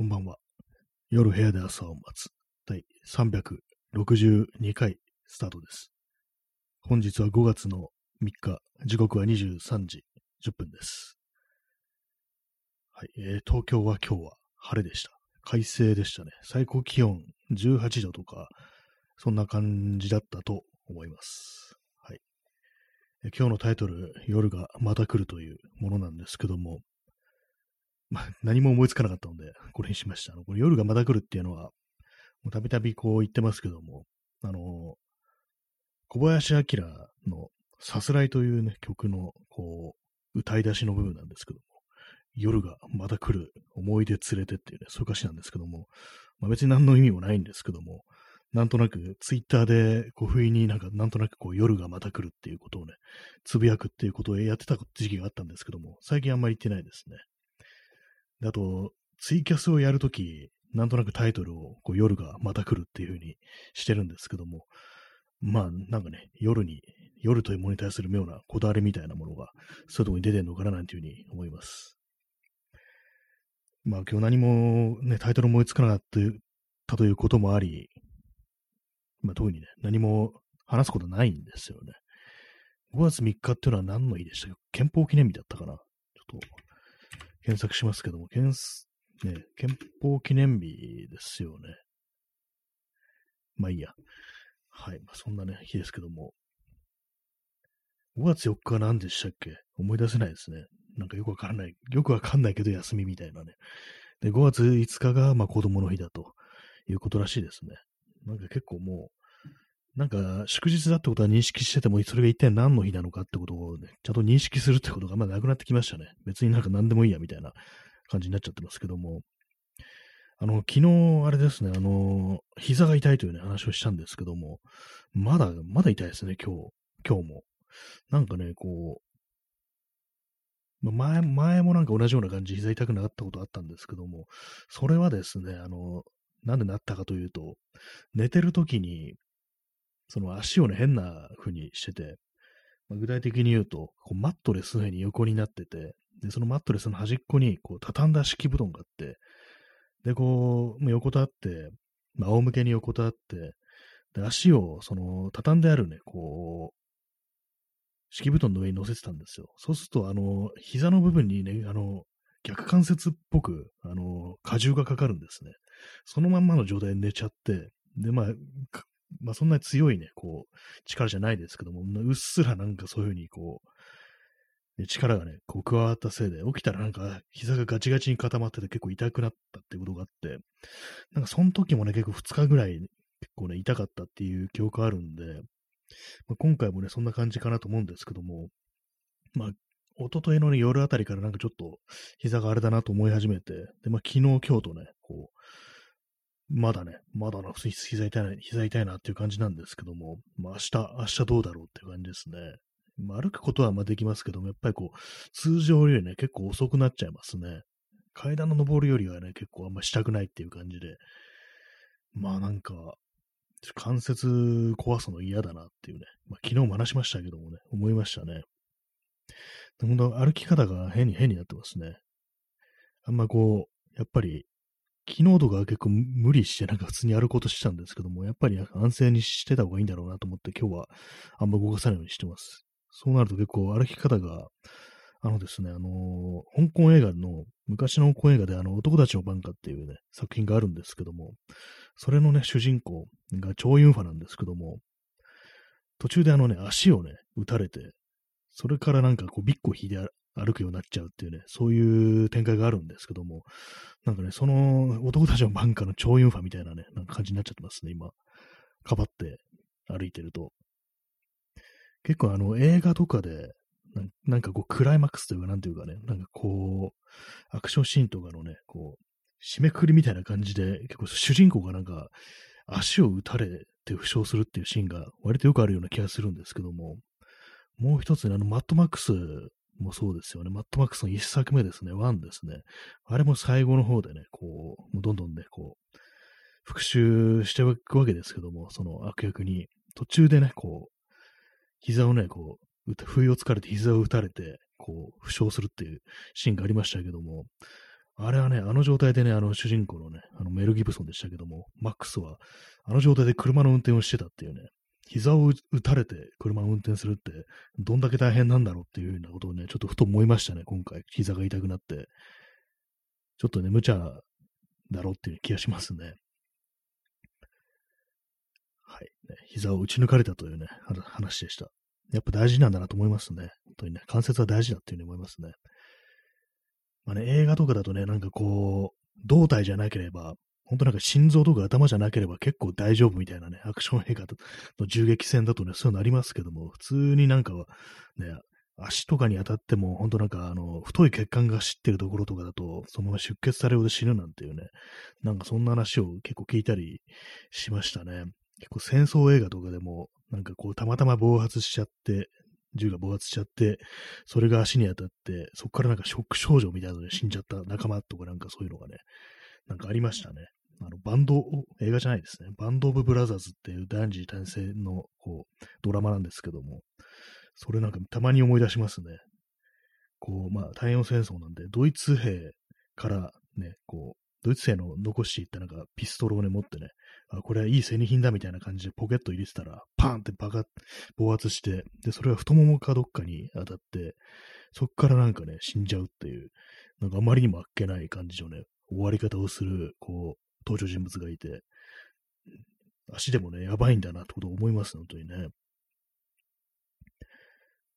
こんばんは。夜部屋で朝を待つ。第362回スタートです。本日は5月の3日、時刻は23時10分です。はい、えー東京は今日は晴れでした。快晴でしたね。最高気温18度とか、そんな感じだったと思います。はい。え今日のタイトル、夜がまた来るというものなんですけども、まあ、何も思いつかなかったので、これにしました。あのこれ夜がまた来るっていうのは、もうたびたびこう言ってますけども、あの、小林明のさすらいというね、曲の、こう、歌い出しの部分なんですけども、夜がまた来る、思い出連れてっていうね、そういう歌詞なんですけども、まあ、別に何の意味もないんですけども、なんとなくツイッターで、こう、不意になんか、なんとなくこう、夜がまた来るっていうことをね、つぶやくっていうことをやってた時期があったんですけども、最近あんまり言ってないですね。であと、ツイキャスをやるとき、なんとなくタイトルをこう夜がまた来るっていう風にしてるんですけども、まあ、なんかね、夜に、夜というものに対する妙なこだわりみたいなものが、そういうとこに出てるのかななんていうふうに思います。まあ、今日何もね、タイトル思いつかなかったということもあり、まあ、特にね、何も話すことないんですよね。5月3日っていうのは何の日でしたか憲法記念日だったかな？ちょっと、検索しますけども、憲ね、憲法記念日ですよね。まあいいや。はい。まあ、そんなね、日ですけども。5月4日は何でしたっけ？思い出せないですね。なんかよくわからない。よくわかんないけど休みみたいなね。で、5月5日が、まあ子供の日だということらしいですね。なんか結構もう、なんか祝日だってことは認識してても、それが一体何の日なのかってことをね、ちゃんと認識するってことがまあなくなってきましたね。別になんか何でもいいやみたいな感じになっちゃってますけども。あの、昨日、あれですね、あの、膝が痛いというね、話をしたんですけども、まだ、まだ痛いですね、今日、今日も。なんかね、こう、ま前、前もなんか同じような感じ、膝痛くなかったことあったんですけども、それはですね、あの、なんでなったかというと、寝てる時に、その足をね、変な風にしてて、まあ具体的に言うと、こうマットレスの上に横になってて、で、そのマットレスの端っこに、こう、畳んだ敷布団があって、で、こう、もう横たわって、まあ、仰向けに横たわって、で、足を、その、畳んであるね、こう、敷布団の上に乗せてたんですよ。そうすると、あの、膝の部分にね、あの、逆関節っぽく、あの、荷重がかかるんですね。そのまんまの状態で寝ちゃって、で、まあ、まあ、そんなに強いね、こう、力じゃないですけども、うっすらなんかそういうふうに、こう、力がね、こう加わったせいで、起きたらなんか膝がガチガチに固まってて結構痛くなったっていうことがあって、なんかその時もね、結構2日ぐらい結構ね、痛かったっていう記憶あるんで、まあ、今回もね、そんな感じかなと思うんですけども、まあ、一昨日のね、夜あたりからなんかちょっと膝があれだなと思い始めて、で、まあ昨日、今日とね、こう、まだね、まだな、普通に膝痛いな、膝痛いなっていう感じなんですけども、まあ明日、明日どうだろうっていう感じですね。まあ、歩くことはまあできますけども、やっぱりこう、通常よりね、結構遅くなっちゃいますね。階段の登るよりはね、結構あんましたくないっていう感じで、まあなんか、関節壊すの嫌だなっていうね、まあ昨日も話しましたけどもね、思いましたね。本当歩き方が変に変になってますね。あんまこう、やっぱり、昨日とかは結構無理してなんか普通に歩ことしてたんですけども、やっぱり安静にしてた方がいいんだろうなと思って今日はあんま動かさないようにしてます。そうなると結構歩き方が、あのですね、あのー香港映画の、昔の香港映画であの男たちのバンカっていうね、作品があるんですけども、それのね、主人公が超ユンファなんですけども、途中であのね、足をね、打たれて、それからなんかこう、ビッコ引いて歩くようになっちゃうっていうね、そういう展開があるんですけども、なんかね、その男たちのバンカの超ユンファみたいなね、なんか感じになっちゃってますね、今。かばって歩いてると。結構あの映画とかで、なんなんかこうクライマックスというかなんていうかね、なんかこう、アクションシーンとかのね、こう、締めくくりみたいな感じで、結構主人公がなんか足を打たれて負傷するっていうシーンが割とよくあるような気がするんですけども、もう一つね、あのマットマックスもそうですよね。マットマックスの一作目ですね、ワンですね。あれも最後の方でね、こう、もうどんどんね、こう、復讐していくわけですけども、その悪役に、途中でね、こう、膝をね、こう、不意をつかれて膝を打たれて、こう、負傷するっていうシーンがありましたけども、あれはね、あの状態でね、あの主人公のね、あのメル・ギブソンでしたけども、マックスは、あの状態で車の運転をしてたっていうね、膝を打たれて車を運転するって、どんだけ大変なんだろうっていうようなことをね、ちょっとふと思いましたね、今回。膝が痛くなって。ちょっとね、無茶だろうっていう気がしますね。はい。ね、膝を打ち抜かれたというね、話でした。やっぱ大事なんだなと思いますね。本当にね、関節は大事だっていうふうに思いますね。まあね、映画とかだとね、なんかこう、胴体じゃなければ、本当なんか心臓とか頭じゃなければ結構大丈夫みたいなね、アクション映画の銃撃戦だとね、そういうのありますけども、普通になんかは、ね、足とかに当たっても、本当なんか、あの、太い血管が走ってるところとかだと、そのまま出血されるで死ぬなんていうね、なんかそんな話を結構聞いたりしましたね。結構戦争映画とかでも、なんかこう、たまたま暴発しちゃって、銃が暴発しちゃって、それが足に当たって、そこからなんかショック症状みたいなので死んじゃった仲間とかなんかそういうのがね、なんかありましたね。あの、バンド、映画じゃないですね。バンド・オブ・ブラザーズっていう第二次大戦のこうドラマなんですけども、それなんかたまに思い出しますね。こう、まあ、太平洋戦争なんで、ドイツ兵からね、こう、ドイツ兵の残していったなんかピストルをね、持ってね、あ、これはいい戦利品だみたいな感じでポケット入れてたら、パーンってバカ、暴発して、で、それが太ももかどっかに当たって、そっからなんかね、死んじゃうっていう、なんかあまりにもあっけない感じのね、終わり方をする、こう、登場人物がいて、足でもね、やばいんだなってことを思います、本当にね。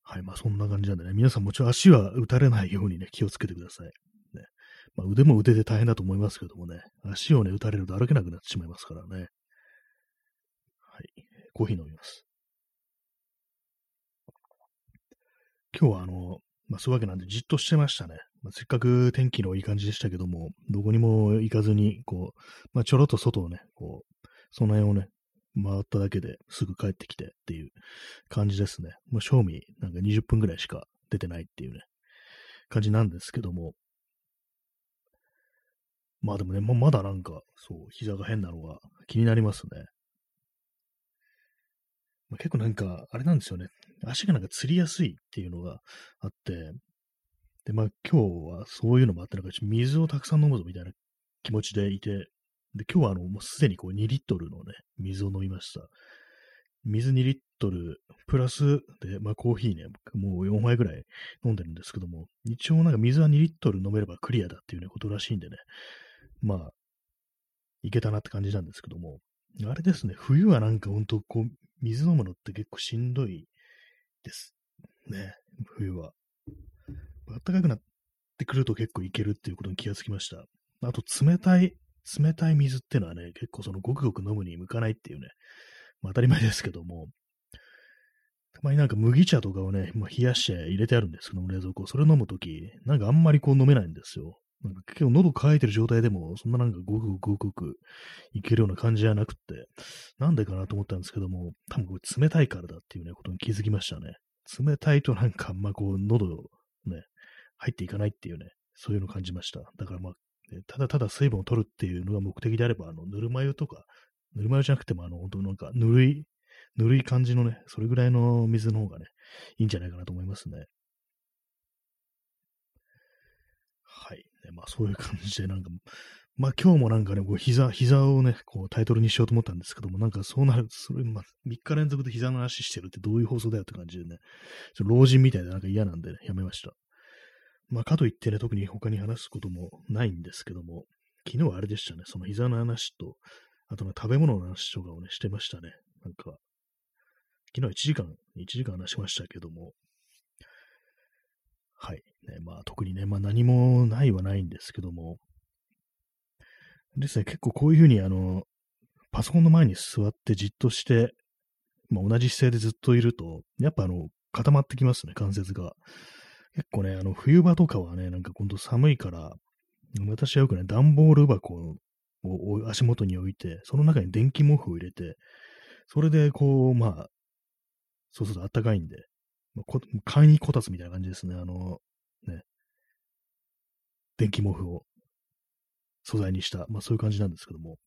はい、まあそんな感じなんでね、皆さんもちろん足は打たれないようにね、気をつけてください。ね。まあ、腕も腕で大変だと思いますけどもね、足をね、打たれると歩けなくなってしまいますからね。はい。コーヒー飲みます。今日はあの、まあそういうわけなんでじっとしてましたね。まあ、せっかく天気のいい感じでしたけども、どこにも行かずに、こう、まあちょろっと外をね、こう、その辺をね、回っただけですぐ帰ってきてっていう感じですね。もう賞味なんか20分ぐらいしか出てないっていうね、感じなんですけども。まあでもね、ままだなんか、そう、膝が変なのが気になりますね。まあ、結構なんか、あれなんですよね。足がなんか釣りやすいっていうのがあって、で、まあ今日はそういうのもあって、なんか水をたくさん飲むぞみたいな気持ちでいて、で、今日はあの、もうすでにこう2リットルのね、水を飲みました。水2リットル、プラスで、まあコーヒーね、もう4杯ぐらい飲んでるんですけども、一応なんか水は2リットル飲めればクリアだっていうね、ことらしいんでね、まあ、いけたなって感じなんですけども、あれですね、冬はなんかほんとこう、水飲むのって結構しんどいです。ね、冬は。暖かくなってくると結構いけるっていうことに気がつきました。あと、冷たい冷たい水っていうのはね、結構そのごくごく飲むに向かないっていうね、まあ当たり前ですけども、たまになんか麦茶とかをね、まあ、冷やして入れてあるんですけども、冷蔵庫。それ飲むとき、なんかあんまりこう飲めないんですよ。なんか結構喉乾いてる状態でも、そんななんかごくごくごくいけるような感じじゃなくって、なんでかなと思ったんですけども、多分これ冷たいからだっていうね、ことに気づきましたね。冷たいとなんかあんまこう喉、入っていかないっていうね、そういうのを感じました。だからまあただただ水分を取るっていうのが目的であれば、あの、ぬるま湯とか、ぬるま湯じゃなくても、あの、本当なんか、ぬるい、ぬるい感じのね、それぐらいの水の方がね、いいんじゃないかなと思いますね。はい。ね、まあ、そういう感じで、なんか、まあ今日もなんかね、こう膝、膝をね、こうタイトルにしようと思ったんですけども、なんかそうなる、それ、まあ、3日連続で膝の話してるってどういう放送だよって感じでね、老人みたいでなんか嫌なんでね、やめました。まあ、かといってね、特に他に話すこともないんですけども、昨日はあれでしたね、その膝の話と、あと食べ物の話とかをね、してましたね。なんか、昨日1時間、1時間話しましたけども、はい。ね、まあ、特にね、まあ何もないはないんですけども、ですね、結構こういうふうに、あの、パソコンの前に座ってじっとして、まあ、同じ姿勢でずっといると、やっぱあの、固まってきますね、関節が。結構ね、あの、冬場とかはね、なんか今度寒いから、私はよくね、段ボール箱を足元に置いて、その中に電気毛布を入れて、それでこう、まあ、そうすると暖かいんで、まあ、簡易こたつみたいな感じですね。あの、ね、電気毛布を素材にした、まあそういう感じなんですけども。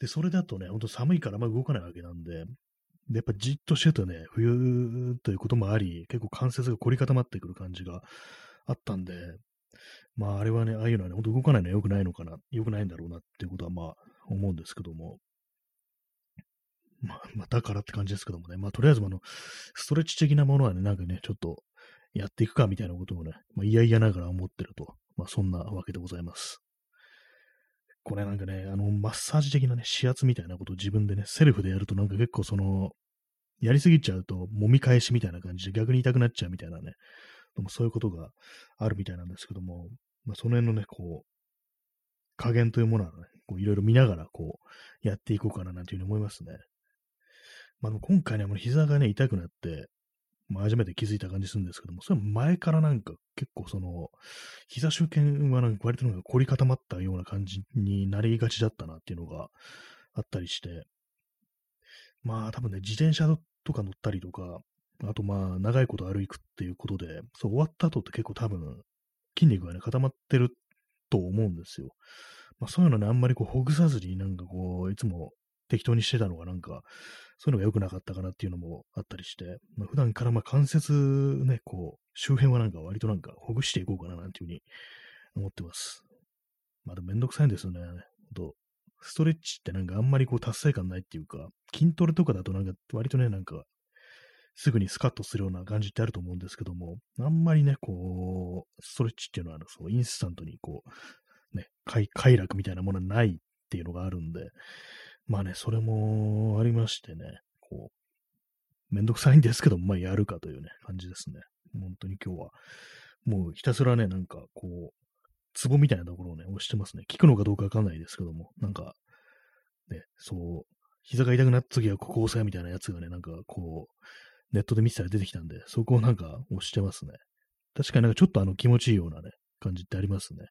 で、それだとね、ほんと寒いからま動かないわけなんで、で、やっぱじっとしてるとね、冬ということもあり、結構関節が凝り固まってくる感じがあったんで、まあ、あれはね、ああいうのはね、ほんと動かないのは良くないのかな、良くないんだろうなっていうことは、まあ、思うんですけども。まあ、まあ、だからって感じですけどもね。まあ、とりあえず、あの、ストレッチ的なものはね、なんかね、ちょっと、やっていくかみたいなことをね、まあ、嫌々ながら思ってると。まあ、そんなわけでございます。これなんかね、あの、マッサージ的なね、指圧みたいなことを自分でね、セルフでやるとなんか結構その、やりすぎちゃうと、揉み返しみたいな感じで逆に痛くなっちゃうみたいなね、でもそういうことがあるみたいなんですけども、まあ、その辺のね、こう、加減というものはね、こういろいろ見ながら、こう、やっていこうかななんていうふうに思いますね。まあ、今回ね、もう膝がね、痛くなって、まあ、初めて気づいた感じするんですけども、それは前からなんか結構その、膝周辺はなんか割となんか凝り固まったような感じになりがちだったなっていうのがあったりして、まあ多分ね、自転車とか乗ったりとか、あとまあ長いこと歩くっていうことで、そう終わった後って結構多分筋肉がね固まってると思うんですよ。まあそういうのね、あんまりこうほぐさずになんかこう、いつも適当にしてたのがなんか、そういうのが良くなかったかなっていうのもあったりして、まあ、普段からまあ関節ね、こう、周辺はなんか割となんかほぐしていこうかななんていうふうに思ってます。まあでもめんどくさいんですよね。とストレッチってなんかあんまりこう達成感ないっていうか、筋トレとかだとなんか割とね、なんかすぐにスカッとするような感じってあると思うんですけども、あんまりね、こう、ストレッチっていうのは、そうインスタントにこう、ね、快楽みたいなものはないっていうのがあるんで、まあね、それもありましてね、こう、めんどくさいんですけど、まあやるかというね、感じですね。本当に今日は。もうひたすらね、なんかこう、ツボみたいなところをね、押してますね。効くのかどうかわかんないですけども、なんか、ね、そう、膝が痛くなった時はここ押さえみたいなやつがね、なんかこう、ネットで見てたら出てきたんで、そこをなんか押してますね。確かになんかちょっとあの気持ちいいようなね、感じってありますね。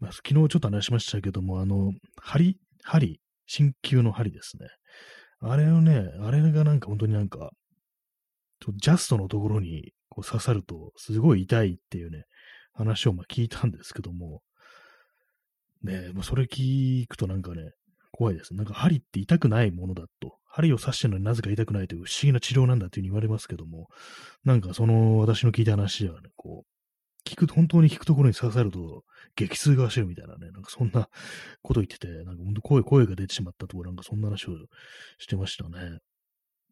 まあ、昨日ちょっと話しましたけども、あの、針、針、鍼灸の針ですね。あれをね、あれがなんか本当になんか、ジャストのところにこう刺さるとすごい痛いっていうね、話をま聞いたんですけども、ねまあ、それ聞くとなんかね、怖いです。なんか針って痛くないものだと。針を刺してるのになぜか痛くないという不思議な治療なんだっていうふうに言われますけども、なんかその私の聞いた話ではね、こう、聞く、本当に聞くところに刺さると激痛が走るみたいなね、なんかそんなこと言ってて、なんか本当声、声が出てしまったところ、なんかそんな話をしてましたね。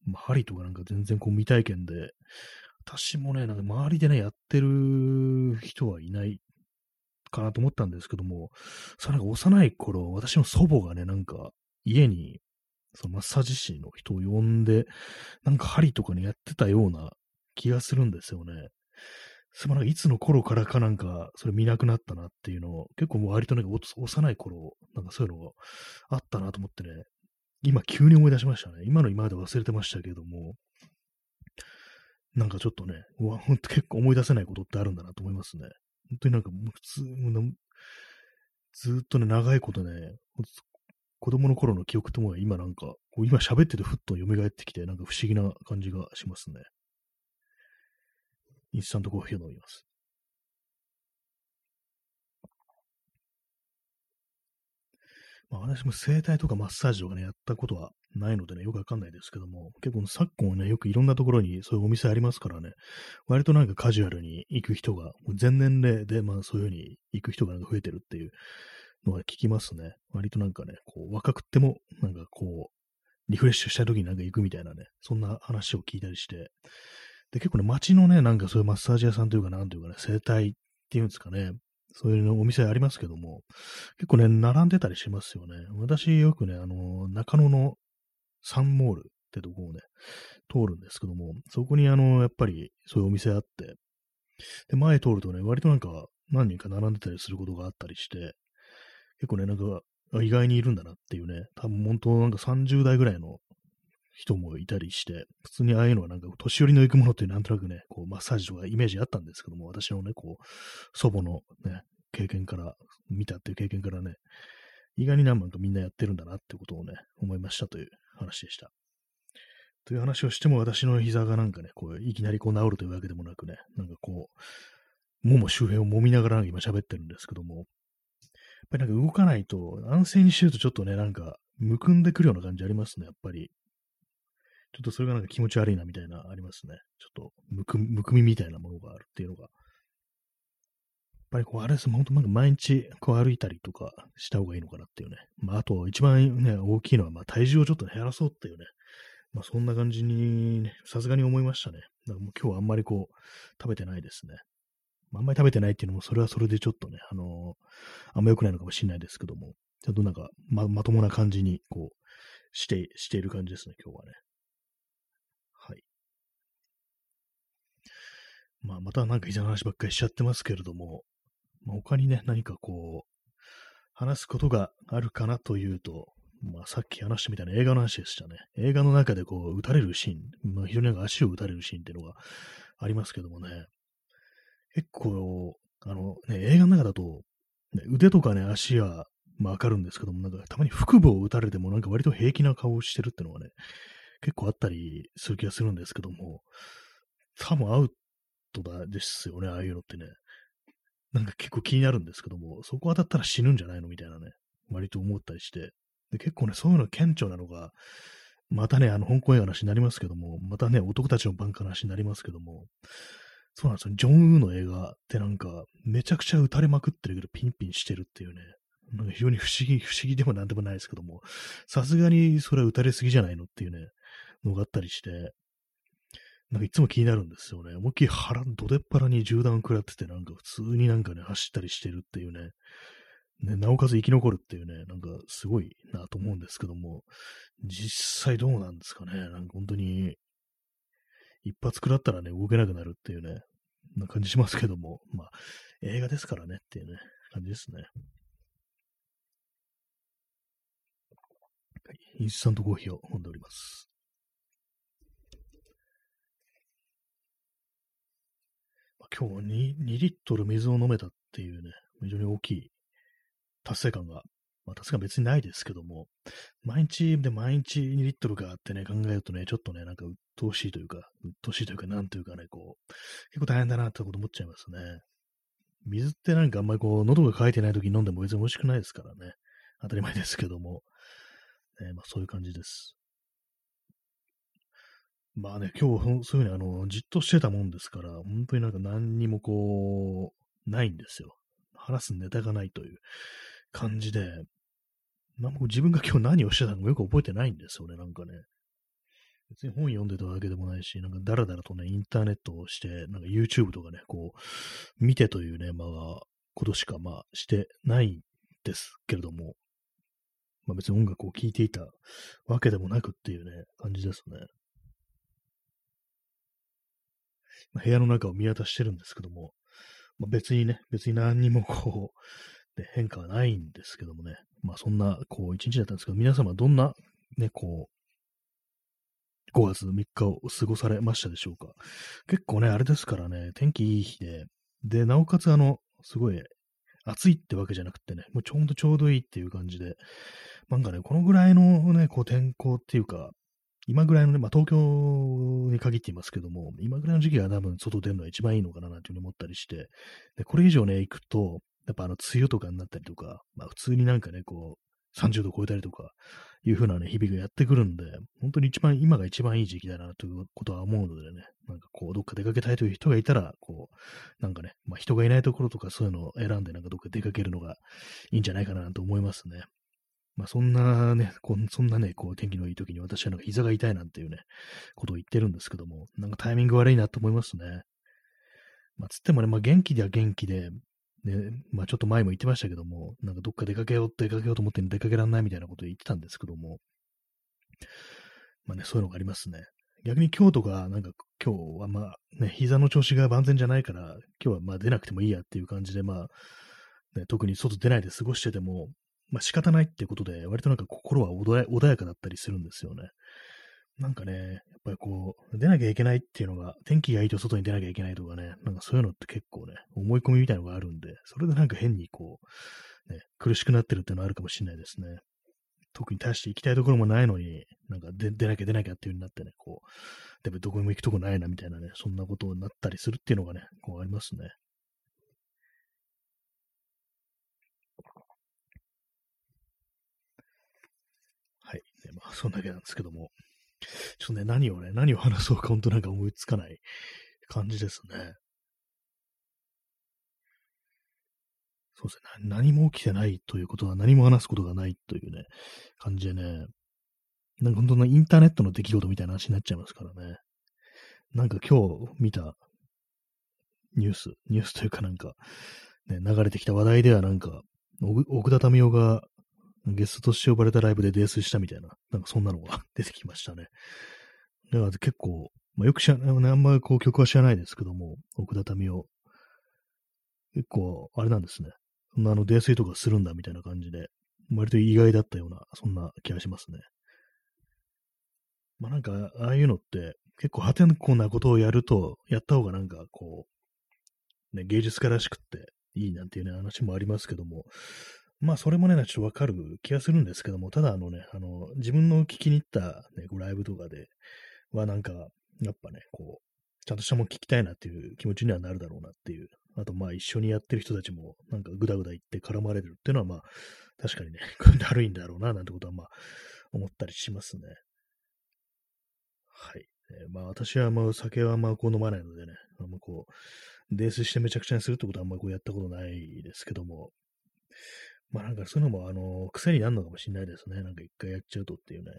まあ、針とかなんか全然こう未体験で、私もね、なんか周りでね、やってる人はいないかなと思ったんですけども、さ、なんか幼い頃、私の祖母がね、なんか家に、そのマッサージ師の人を呼んで、なんか針とかにやってたような気がするんですよね。すまなんかいつの頃からかなんか、それ見なくなったなっていうのを、結構もう割となんか幼い頃、なんかそういうのがあったなと思ってね、今急に思い出しましたね。今の今まで忘れてましたけども、なんかちょっとね、うわ、ほんと結構思い出せないことってあるんだなと思いますね。本当になんか普通、ずっとね、長いことね、子供の頃の記憶とも今なんか、今喋っててふっと蘇ってきて、なんか不思議な感じがしますね。インスタントコーヒーを飲みます。まあ、私も整体とかマッサージとかね、やったことはないのでね、よくわかんないですけども、結構昨今ね、よくいろんなところにそういうお店ありますからね、割となんかカジュアルに行く人が、全年齢で、まあそういうふうに行く人がなんか増えてるっていうのは聞きますね。割となんかね、こう、若くても、なんかこう、リフレッシュした時になんか行くみたいなね、そんな話を聞いたりして、で、結構ね、街のね、なんかそういうマッサージ屋さんというか、なんというかね、整体っていうんですかね、そういうのお店ありますけども、結構ね、並んでたりしますよね。私よくね、あの、中野のサンモールってとこをね、通るんですけども、そこにあの、やっぱりそういうお店あって、で、前通るとね、割となんか何人か並んでたりすることがあったりして、結構ね、なんか、意外にいるんだなっていうね、多分本当なんか30代ぐらいの人もいたりして、普通にああいうのはなんか年寄りの行くものってなんとなくね、こうマッサージとかイメージあったんですけども、私のね、こう、祖母のね、経験から、見たっていう経験からね、意外に何万かみんなやってるんだなってことをね、思いましたという話でした。という話をしても私の膝がなんかね、こう、いきなりこう治るというわけでもなくね、なんかこう、もも周辺を揉みながら今喋ってるんですけども、やっぱりなんか動かないと、安静にしてるとちょっとね、なんか、むくんでくるような感じありますね、やっぱり。ちょっとそれがなんか気持ち悪いなみたいなありますね。ちょっとむくむくみみたいなものがあるっていうのがやっぱりこう、あれです、本当なんか毎日こう歩いたりとかした方がいいのかなっていうね。まあ、あと一番ね、大きいのは、まあ体重をちょっと減らそうっていうね。まあそんな感じに、ね、さすがに思いましたね。だからもう今日はあんまりこう、食べてないですね。あ、んまり食べてないっていうのも、それはそれでちょっとね、あのー、あんま良くないのかもしれないですけども、ちゃんとなんか、ま、まともな感じに、こう、して、している感じですね、今日はね。はい。まあ、またなんかいざ話ばっかりしちゃってますけれども、まあ、他にね、何かこう、話すことがあるかなというと、まあ、さっき話してみたいな映画の話でしたね。映画の中でこう、撃たれるシーン、まあ、非常になんか足を撃たれるシーンっていうのがありますけどもね、結構、あの、ね、映画の中だと、ね、腕とかね、足は、まあ、わかるんですけども、なんか、たまに腹部を撃たれても、なんか割と平気な顔をしてるっていうのがね、結構あったりする気がするんですけども、多分アウトだですよね、ああいうのってね。なんか結構気になるんですけども、そこ当たったら死ぬんじゃないのみたいなね、割と思ったりして。で結構ね、そういうの顕著なのが、またね、あの、香港映画の話になりますけども、またね、男たちの番下の話になりますけども、そうなんですよ。ジョン・ウーの映画ってなんか、めちゃくちゃ撃たれまくってるけど、ピンピンしてるっていうね、なんか非常に不思議、不思議でもなんでもないですけども、さすがにそれは撃たれすぎじゃないのっていうね、のがあったりして、なんかいつも気になるんですよね。思いっきり腹、どでっ腹に銃弾食らってて、なんか普通になんかね、走ったりしてるっていうね。ね、なおかつ生き残るっていうね、なんかすごいなと思うんですけども、実際どうなんですかね。なんか本当に、一発食らったらね、動けなくなるっていうね、な感じしますけども、まあ、映画ですからねっていうね、感じですね。インスタントコーヒーを飲んでおります。今日 2, 2リットル水を飲めたっていうね、非常に大きい達成感が、まあ達成感別にないですけども、毎日で毎日2リットルかってね、考えるとね、ちょっとね、なんか鬱陶しいというか、鬱陶しいというか、なんというかね、こう、結構大変だなってこと思っちゃいますね。水ってなんかあんまりこう、喉が渇いてない時に飲んでも別に美味しくないですからね。当たり前ですけども。ね、まあそういう感じです。まあね、今日、そういうふうにあの、じっとしてたもんですから、本当になんか何にもこう、ないんですよ。話すネタがないという感じで、なんか自分が今日何をしてたのかよく覚えてないんですよね、なんかね。別に本読んでたわけでもないし、なんかだらだらとね、インターネットをして、なんか YouTube とかね、こう、見てというね、まあ、ことしかまあしてないんですけれども、まあ別に音楽を聴いていたわけでもなくっていうね、感じですね。部屋の中を見渡してるんですけども、まあ、別にね、別に何にもこう、ね、変化はないんですけどもね、まあそんな、こう、一日だったんですけど、皆様どんな、ね、こう、5月3日を過ごされましたでしょうか。結構ね、あれですからね、天気いい日で、で、なおかつあの、すごい暑いってわけじゃなくてね、もうちょうどちょうどいいっていう感じで、なんかね、このぐらいのね、こう天候っていうか、今ぐらいのね、まあ、東京に限っていますけども、今ぐらいの時期は多分外出るのが一番いいのかななんていうふうに思ったりして、で、これ以上ね、行くと、やっぱあの、梅雨とかになったりとか、まあ、普通になんかね、こう、30度超えたりとか、いう風なね、日々がやってくるんで、本当に一番、今が一番いい時期だなということは思うのでね、なんかこう、どっか出かけたいという人がいたら、こう、なんかね、まあ人がいないところとかそういうのを選んでなんかどっか出かけるのがいいんじゃないかなと思いますね。まあそんなね、こそんなね、こう天気のいい時に私はなんか膝が痛いなんていうね、ことを言ってるんですけども、なんかタイミング悪いなと思いますね。まあつってもね、まあ元気では元気で、ね、まあちょっと前も言ってましたけども、なんかどっか出かけよう、出かけようと思って出かけられないみたいなことを言ってたんですけども、まあね、そういうのがありますね。逆に今日とか、なんか今日はまあね、膝の調子が万全じゃないから、今日はまあ出なくてもいいやっていう感じで、まあ、ね、特に外出ないで過ごしてても、まあ仕方ないっていうことで、割となんか心は穏やかだったりするんですよね。なんかね、やっぱりこう、出なきゃいけないっていうのが、天気がいいと外に出なきゃいけないとかね、なんかそういうのって結構ね、思い込みみたいのがあるんで、それでなんか変にこう、ね、苦しくなってるっていうのはあるかもしれないですね。特に大して行きたいところもないのに、なんか出出なきゃ出なきゃっていう風になってね、こう、でもどこにも行くとこないなみたいなね、そんなことになったりするっていうのがね、こうありますね。まあ、そんだけなんですけども。ちょっとね、何をね、何を話そうか、本当なんか思いつかない感じですね。そうですね、何も起きてないということは何も話すことがないというね、感じでね、なんか本当のインターネットの出来事みたいな話になっちゃいますからね。なんか今日見たニュース、ニュースというかなんか、ね、流れてきた話題ではなんか、奥田民生がゲストとして呼ばれたライブで泥酔したみたいな、なんかそんなのが出てきましたね。だから結構、まあ、よく知らない、あんまりこう曲は知らないですけども、奥田民生。結構、あれなんですね。そんなあの、泥酔とかするんだみたいな感じで、割と意外だったような、そんな気がしますね。まあなんか、ああいうのって、結構破天荒なことをやると、やった方がなんかこう、ね、芸術家らしくっていいなんていうね、話もありますけども、まあそれもね、ちょっとわかる気がするんですけども、ただあのね、あの、自分の聞きに行った、ね、ライブとかではなんか、やっぱね、こう、ちゃんとしたもん聞きたいなっていう気持ちにはなるだろうなっていう。あと、まあ一緒にやってる人たちもなんかぐだぐだ言って絡まれるっていうのはまあ確かにね、だるいんだろうななんてことはまあ思ったりしますね。はい。えー、まあ私はまあ酒はまあこう飲まないのでね、あんまこう、泥酔してめちゃくちゃにするってことはあんまこうやったことないですけども、まあなんかそういうのもあの、癖になるのかもしれないですね。なんか一回やっちゃうとっていうね。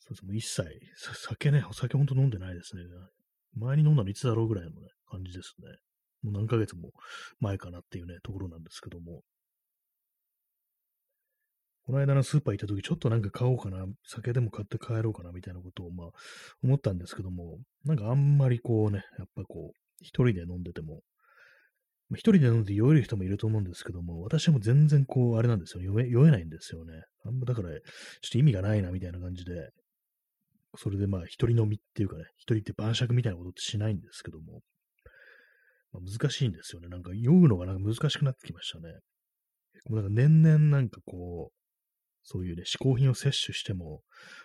そうです。もう一切、酒ね、お酒ほんと飲んでないですね。前に飲んだのいつだろうぐらいのね、感じですね。もう何ヶ月も前かなっていうね、ところなんですけども。この間のスーパー行った時、ちょっとなんか買おうかな、酒でも買って帰ろうかな、みたいなことを、まあ、思ったんですけども、なんかあんまりこうね、やっぱこう、一人で飲んでても、一人で飲んで酔える人もいると思うんですけども、私も全然こう、あれなんですよ、酔え酔えないんですよね。あんまだから、ちょっと意味がないな、みたいな感じで、それでまあ、一人飲みっていうかね、一人って晩酌みたいなことってしないんですけども、まあ、難しいんですよね。なんか酔うのがなんか難しくなってきましたね。もうなんか年々なんかこう、そういうね、嗜好品を摂取しても、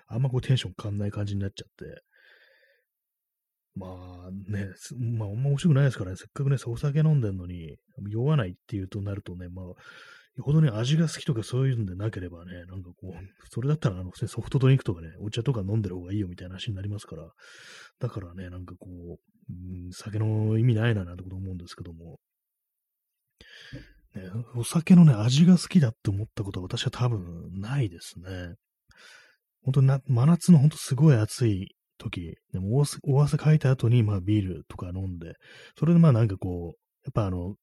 あんまこうテンション変わんない感じになっちゃって、まあね、まああんま面白くないですからね、せっかくね、お酒飲んでんのに、酔わないっていうとなるとね、まあ、よほどね、味が好きとかそういうんでなければね、なんかこう、それだったらあの、ソフトドリンクとかね、お茶とか飲んでる方がいいよみたいな話になりますから、だからね、なんかこう、うん、酒の意味ないななんてこと思うんですけども、ね、お酒のね、味が好きだって思ったことは私は多分ないですね。本当にな、真夏の本当すごい暑い時、でも大汗かいた後に、まあビールとか飲んで、それでまあなんかこう、やっぱあの、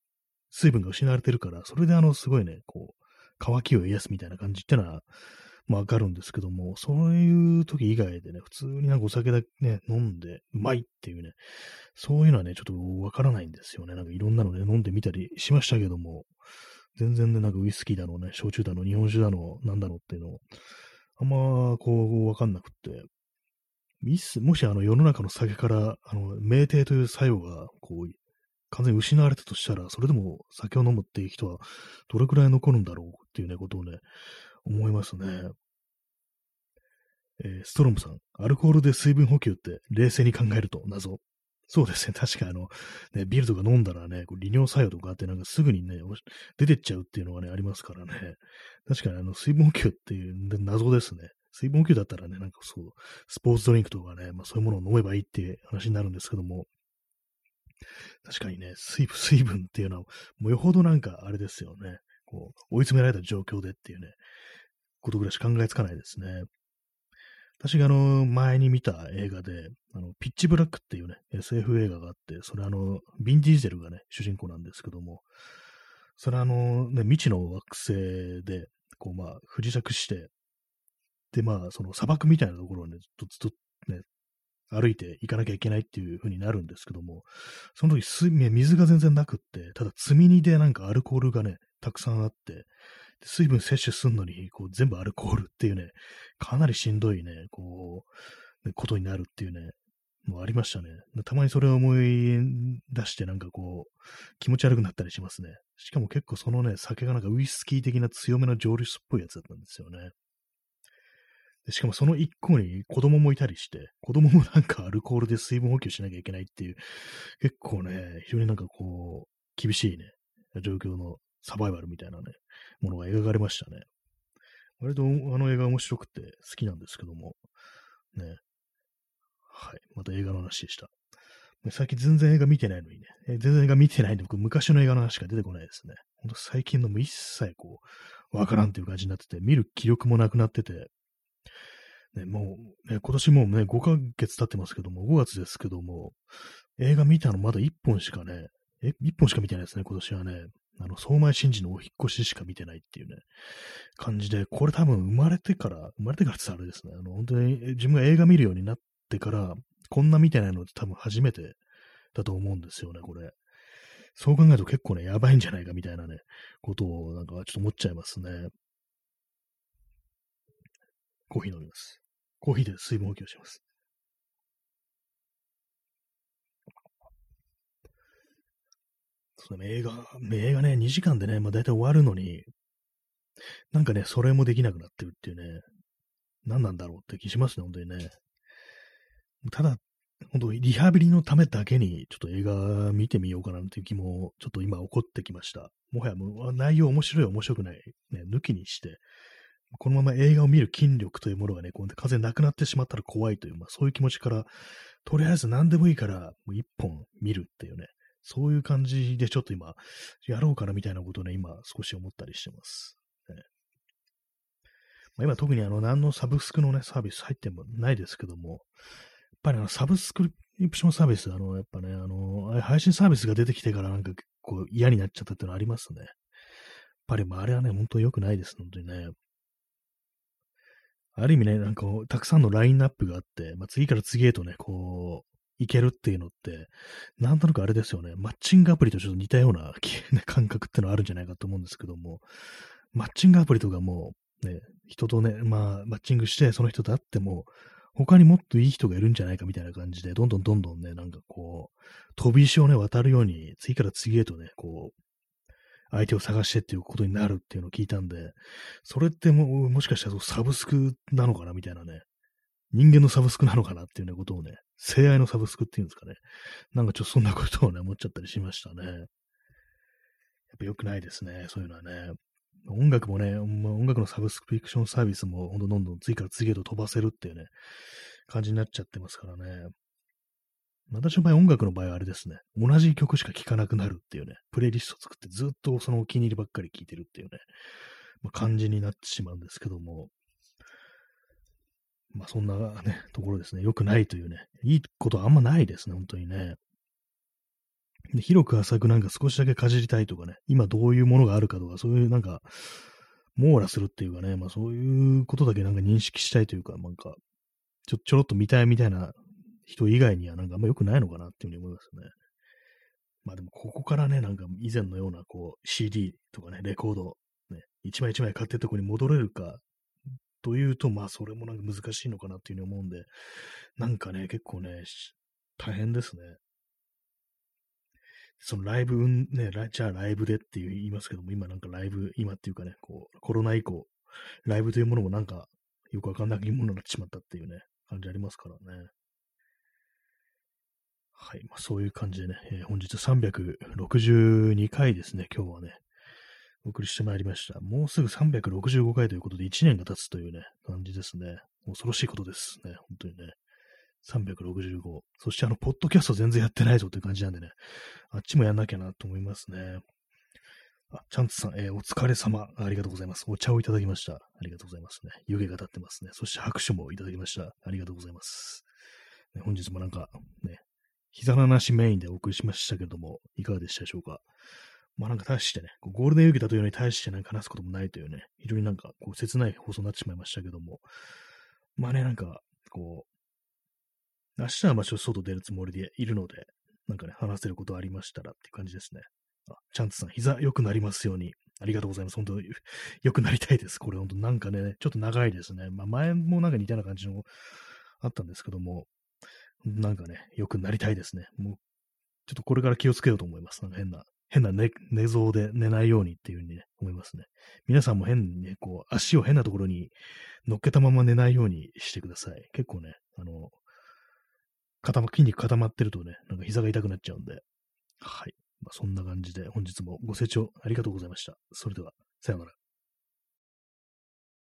水分が失われてるから、それであの、すごいね、こう、乾きを癒すみたいな感じってのは、まあわかるんですけども、そういう時以外でね、普通になんかお酒だけね、飲んで、うまいっていうね、そういうのはね、ちょっとわからないんですよね。なんかいろんなのね、飲んでみたりしましたけども、全然ね、なんかウイスキーだのね、焼酎だの、日本酒だの、なんだのっていうのを、あんまこう、わかんなくって、もしあの世の中の酒から、あの、酩酊という作用が、こう、完全に失われたとしたら、それでも酒を飲むっていう人はどれくらい残るんだろうっていうね、ことをね、思いますね。えー、ストロムさん、アルコールで水分補給って冷静に考えると謎。そうですね。確かあの、ね、ビールとか飲んだらね、こう利尿作用とかあって、なんかすぐにね、出てっちゃうっていうのがね、ありますからね。確かにあの、水分補給っていう謎ですね。水分補給だったらね、なんかそう、スポーツドリンクとかね、まあそういうものを飲めばいいっていう話になるんですけども、確かにね、水分、水分っていうのは、もうよほどなんかあれですよね。こう、追い詰められた状況でっていうね、ことぐらいしか考えつかないですね。私があの、前に見た映画で、あの、ピッチブラックっていうね、SF 映画があって、それあの、ビン・ディーゼルがね、主人公なんですけども、それあの、ね、未知の惑星で、こうまあ、不時着して、でまあ、その砂漠みたいなところをね、ずっとずっとね、歩いて行かなきゃいけないっていう風になるんですけども、その時水が全然なくって、ただ積み荷でなんかアルコールがね、たくさんあって、水分摂取すんのに、こう全部アルコールっていうね、かなりしんどいね、こう、ことになるっていうね、もありましたね。たまにそれを思い出してなんかこう、気持ち悪くなったりしますね。しかも結構そのね、酒がなんかウイスキー的な強めの蒸留酒っぽいやつだったんですよね。しかもその一個に子供もいたりして、子供もなんかアルコールで水分補給しなきゃいけないっていう、結構ね、非常になんかこう、厳しいね、状況のサバイバルみたいなね、ものが描かれましたね。割とあの映画面白くて好きなんですけども、ね。はい。また映画の話でした。最近全然映画見てないのにね、全然映画見てないんで、僕昔の映画の話しか出てこないですね。ほんと最近のも一切こう、わからんっていう感じになってて、見る気力もなくなってて、ね、もう、ね、今年もうね、5ヶ月経ってますけども、5月ですけども、映画見たのまだ1本しかね、え、1本しか見てないですね、今年はね。あの、相馬真司のお引越ししか見てないっていうね、感じで、これ多分生まれてから、生まれてからってあれですね、あの、本当に自分が映画見るようになってから、こんな見てないのって多分初めてだと思うんですよね、これ。そう考えると結構ね、やばいんじゃないかみたいなね、ことをなんかちょっと思っちゃいますね。コーヒー飲みます。コーヒーで水分補給します。そうね、映画、映画ね、2時間でね、まあ大体終わるのに、なんかね、それもできなくなってるっていうね、何なんだろうって気しますね、本当にね。ただ、本当リハビリのためだけに、ちょっと映画見てみようかなっていう気も、ちょっと今起こってきました。もはやもう内容面白い面白くない、ね、抜きにして、このまま映画を見る筋力というものがね、こう風なくなってしまったら怖いという、まあそういう気持ちから、とりあえず何でもいいから、もう一本見るっていうね、そういう感じでちょっと今、やろうかなみたいなことをね、今少し思ったりしてます。ねまあ、今特にあの、何のサブスクのね、サービス入ってもないですけども、やっぱりあの、サブスクリプションサービス、あの、やっぱね、あの、配信サービスが出てきてからなんか結構嫌になっちゃったっていうのありますね。やっぱり、まあ、あれはね、本当良くないです、本当にね。ある意味ね、なんか、たくさんのラインナップがあって、まあ、次から次へとね、こう、いけるっていうのって、なんとなくあれですよね、マッチングアプリとちょっと似たような感覚ってのはあるんじゃないかと思うんですけども、マッチングアプリとかも、ね、人とね、まあ、マッチングして、その人と会っても、他にもっといい人がいるんじゃないかみたいな感じで、どんどんどんどんね、なんかこう、飛び石をね、渡るように、次から次へとね、こう、相手を探してっていうことになるっていうのを聞いたんで、それっても、もしかしたらサブスクなのかなみたいなね、人間のサブスクなのかなっていうね、ことをね、性愛のサブスクっていうんですかね。なんかちょっとそんなことをね、思っちゃったりしましたね。やっぱ良くないですね、そういうのはね。音楽もね、音楽のサブスクリプションサービスもほんとどんどん次から次へと飛ばせるっていうね、感じになっちゃってますからね。私の場合、音楽の場合はあれですね。同じ曲しか聴かなくなるっていうね、プレイリスト作ってずっとそのお気に入りばっかり聴いてるっていうね、まあ、感じになってしまうんですけども、まあそんなね、ところですね。良くないというね、いいことはあんまないですね、本当にね。で広く浅くなんか少しだけかじりたいとかね、今どういうものがあるかとか、そういうなんか、網羅するっていうかね、まあそういうことだけなんか認識したいというか、なんか、ちょ、ちょろっと見たいみたいな人以外にはなんかあんま良くないのかなっていうふうに思いますね。まあでもここからね、なんか以前のようなこう CD とかね、レコード、ね、一枚一枚買ってとこに戻れるかというと、まあ、それもなんか難しいのかなっていうふうに思うんで、なんかね、結構ね、大変ですね。そのライブ、ね、じゃあライブでって言いますけども、今なんかライブ、今っていうかね、こう、コロナ以降、ライブというものもなんか、よくわかんないものになってしまったっていうね、感じありますからね。はい。まあ、そういう感じでね、えー、本日362回ですね、今日はね、お送りしてまいりました。もうすぐ365回ということで1年が経つというね、感じですね。恐ろしいことですね。本当にね。365。そしてあの、ポッドキャスト全然やってないぞという感じなんでね、あっちもやんなきゃなと思いますね。あ、チャンツさん、えー、お疲れ様。ありがとうございます。お茶をいただきました。ありがとうございますね。湯気が立ってますね。そして拍手もいただきました。ありがとうございます。ね、本日もなんか、ね、膝なしメインでお送りしましたけども、いかがでしたでしょうか？まあなんか大してね、ゴールデンウィークだというように大してなんか話すこともないというね、非常になんかこう切ない放送になってしまいましたけども、まあね、なんか、こう、明日はまあちょっと外出るつもりでいるので、なんかね、話せることありましたらっていう感じですね。あ、チャンツさん、膝良くなりますように。ありがとうございます。本当に良くなりたいです。これ本当なんかね、ちょっと長いですね。まあ前もなんか似たような感じのあったんですけども、なんかね、良くなりたいですね。もう、ちょっとこれから気をつけようと思います。なんか変な変な寝寝相で寝ないようにっていうふうにね、思いますね。皆さんも変にね、こう、足を変なところに乗っけたまま寝ないようにしてください。結構ね、あの、固ま、筋肉固まってるとね、なんか膝が痛くなっちゃうんで。はい。まあ、そんな感じで本日もご清聴ありがとうございました。それでは、さようなら。